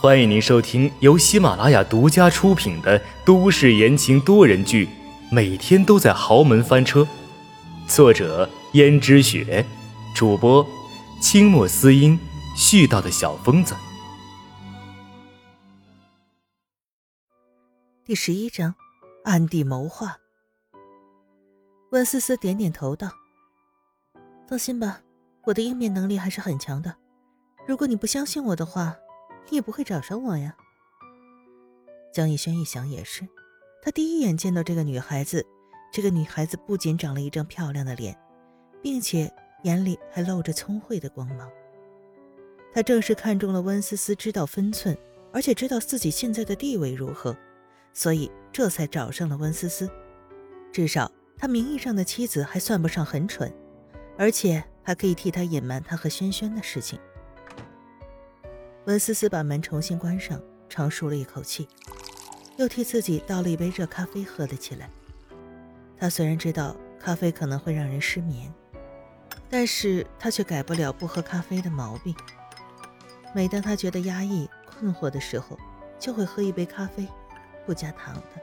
欢迎您收听由喜马拉雅独家出品的都市言情多人剧《每天都在豪门翻车》，作者：胭脂雪，主播：清墨思音，絮叨的小疯子。第十一章，暗地谋划。温思思点点头道：“放心吧，我的应变能力还是很强的。如果你不相信我的话。”你也不会找上我呀。江逸轩一想也是，他第一眼见到这个女孩子，这个女孩子不仅长了一张漂亮的脸，并且眼里还露着聪慧的光芒。他正是看中了温思思知道分寸，而且知道自己现在的地位如何，所以这才找上了温思思。至少他名义上的妻子还算不上很蠢，而且还可以替他隐瞒他和轩轩的事情。温思思把门重新关上，长舒了一口气，又替自己倒了一杯热咖啡喝了起来。她虽然知道咖啡可能会让人失眠，但是她却改不了不喝咖啡的毛病。每当她觉得压抑、困惑的时候，就会喝一杯咖啡，不加糖的。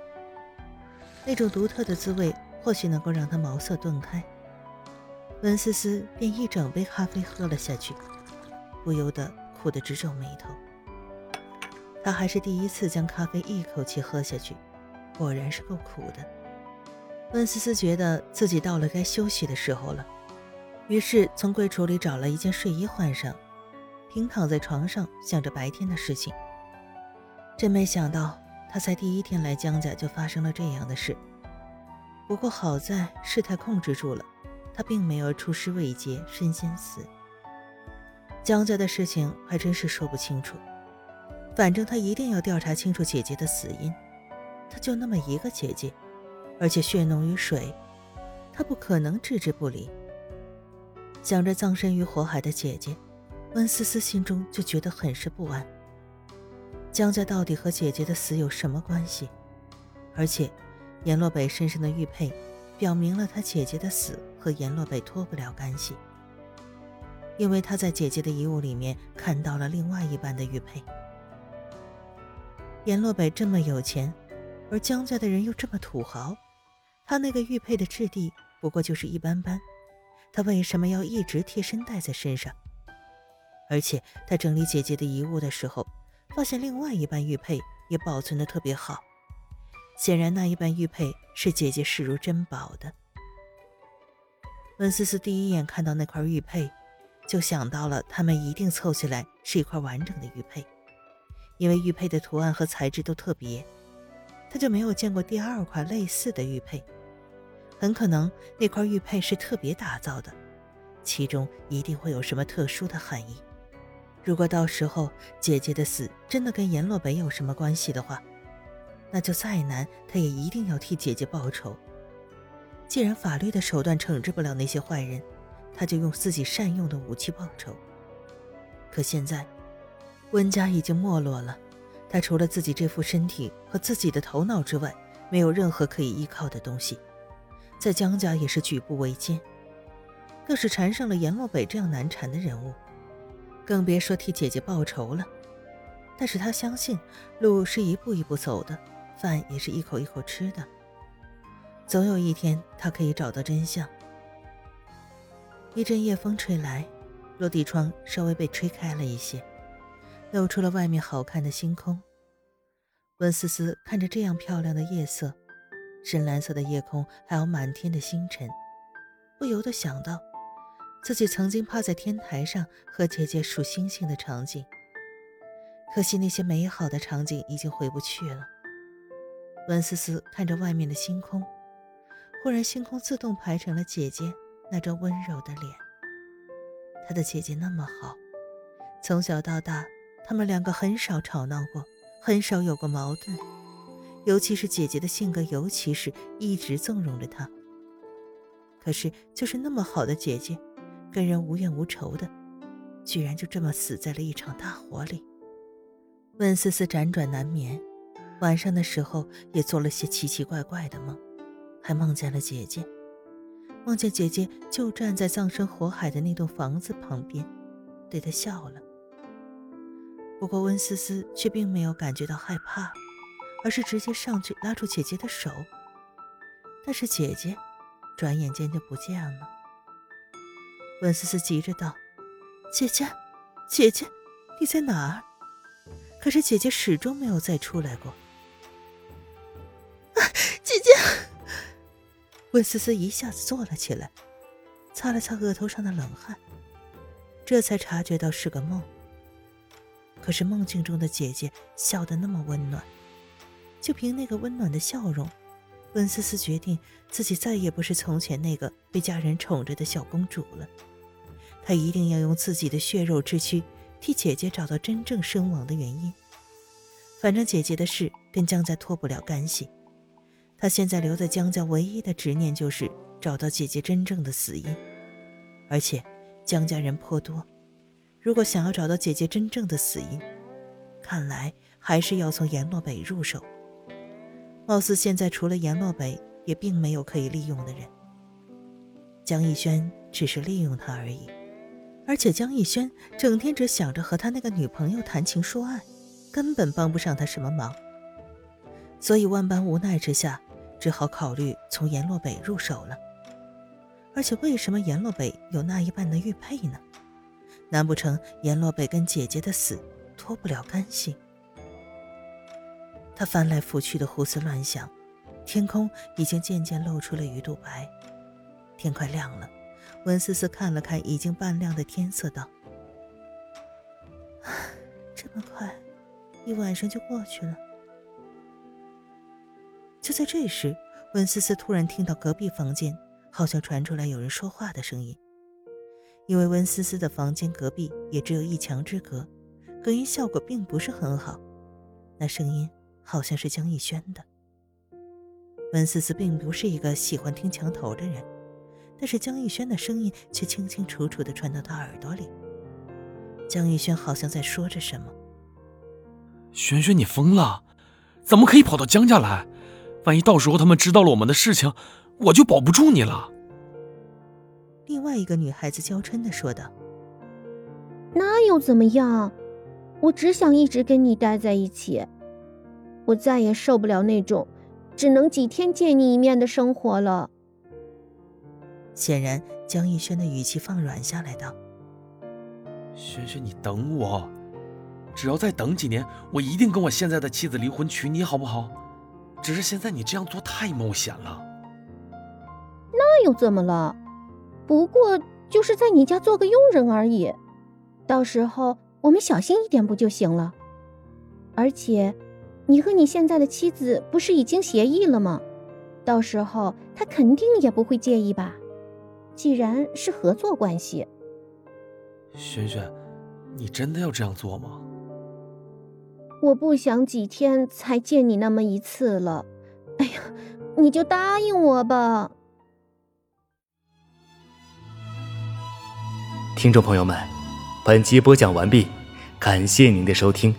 那种独特的滋味，或许能够让她茅塞顿开。温思思便一整杯咖啡喝了下去，不由得。苦得直皱眉头，他还是第一次将咖啡一口气喝下去，果然是够苦的。温思思觉得自己到了该休息的时候了，于是从柜橱里找了一件睡衣换上，平躺在床上想着白天的事情。真没想到，他才第一天来江家就发生了这样的事。不过好在事态控制住了，他并没有出师未捷身先死。江家的事情还真是说不清楚，反正他一定要调查清楚姐姐的死因。他就那么一个姐姐，而且血浓于水，他不可能置之不理。想着葬身于火海的姐姐，温思思心中就觉得很是不安。江家到底和姐姐的死有什么关系？而且，阎洛北身上的玉佩，表明了他姐姐的死和阎洛北脱不了干系。因为他在姐姐的遗物里面看到了另外一半的玉佩。阎洛北这么有钱，而江家的人又这么土豪，他那个玉佩的质地不过就是一般般，他为什么要一直贴身带在身上？而且他整理姐姐的遗物的时候，发现另外一半玉佩也保存的特别好，显然那一半玉佩是姐姐视如珍宝的。温思思第一眼看到那块玉佩。就想到了，他们一定凑起来是一块完整的玉佩，因为玉佩的图案和材质都特别，他就没有见过第二块类似的玉佩，很可能那块玉佩是特别打造的，其中一定会有什么特殊的含义。如果到时候姐姐的死真的跟阎洛北有什么关系的话，那就再难他也一定要替姐姐报仇。既然法律的手段惩治不了那些坏人。他就用自己善用的武器报仇。可现在，温家已经没落了，他除了自己这副身体和自己的头脑之外，没有任何可以依靠的东西，在江家也是举步维艰，更是缠上了阎洛北这样难缠的人物，更别说替姐姐报仇了。但是他相信，路是一步一步走的，饭也是一口一口吃的，总有一天他可以找到真相。一阵夜风吹来，落地窗稍微被吹开了一些，露出了外面好看的星空。温思思看着这样漂亮的夜色，深蓝色的夜空，还有满天的星辰，不由得想到自己曾经趴在天台上和姐姐数星星的场景。可惜那些美好的场景已经回不去了。温思思看着外面的星空，忽然星空自动排成了姐姐。那张温柔的脸，他的姐姐那么好，从小到大，他们两个很少吵闹过，很少有过矛盾。尤其是姐姐的性格，尤其是一直纵容着他。可是，就是那么好的姐姐，跟人无怨无仇的，居然就这么死在了一场大火里。温思思辗转难眠，晚上的时候也做了些奇奇怪怪的梦，还梦见了姐姐。梦见姐姐就站在葬身火海的那栋房子旁边，对她笑了。不过温思思却并没有感觉到害怕，而是直接上去拉住姐姐的手。但是姐姐，转眼间就不见了。温思思急着道：“姐姐，姐姐，你在哪儿？”可是姐姐始终没有再出来过。温思思一下子坐了起来，擦了擦额头上的冷汗，这才察觉到是个梦。可是梦境中的姐姐笑得那么温暖，就凭那个温暖的笑容，温思思决定自己再也不是从前那个被家人宠着的小公主了。她一定要用自己的血肉之躯替姐姐找到真正身亡的原因。反正姐姐的事跟江家脱不了干系，他现在留在江家唯一的执念就是找到姐姐真正的死因。而且江家人颇多。如果想要找到姐姐真正的死因，看来还是要从阎洛北入手。貌似现在除了阎洛北，也并没有可以利用的人。江逸轩只是利用他而已，而且江逸轩整天只想着和他那个女朋友谈情说爱，根本帮不上他什么忙。所以万般无奈之下，只好考虑从阎洛北入手了。而且为什么阎洛北有那一半的玉佩呢？难不成阎洛北跟姐姐的死脱不了干系？他翻来覆去的胡思乱想，天空已经渐渐露出了鱼肚白，天快亮了。温思思看了看已经半亮的天色，道：“这么快，一晚上就过去了。”就在这时，温思思突然听到隔壁房间好像传出来有人说话的声音。因为温思思的房间隔壁也只有一墙之隔，隔音效果并不是很好。那声音好像是江逸轩的。温思思并不是一个喜欢听墙头的人，但是江逸轩的声音却清清楚楚地传到他耳朵里。江逸轩好像在说着什么。轩轩，你疯了？怎么可以跑到江家来？万一到时候他们知道了我们的事情，我就保不住你了。另外一个女孩子娇嗔的说道：“那又怎么样？我只想一直跟你待在一起。我再也受不了那种只能几天见你一面的生活了。”显然，江逸轩的语气放软下来，道：“轩轩，你等我，只要再等几年，我一定跟我现在的妻子离婚，娶你，好不好？只是现在你这样做太冒险了。那又怎么了？”不过就是在你家做个佣人而已，到时候我们小心一点不就行了？而且，你和你现在的妻子不是已经协议了吗？到时候他肯定也不会介意吧？既然是合作关系，轩轩，你真的要这样做吗？我不想几天才见你那么一次了。哎呀，你就答应我吧。听众朋友们，本集播讲完毕，感谢您的收听。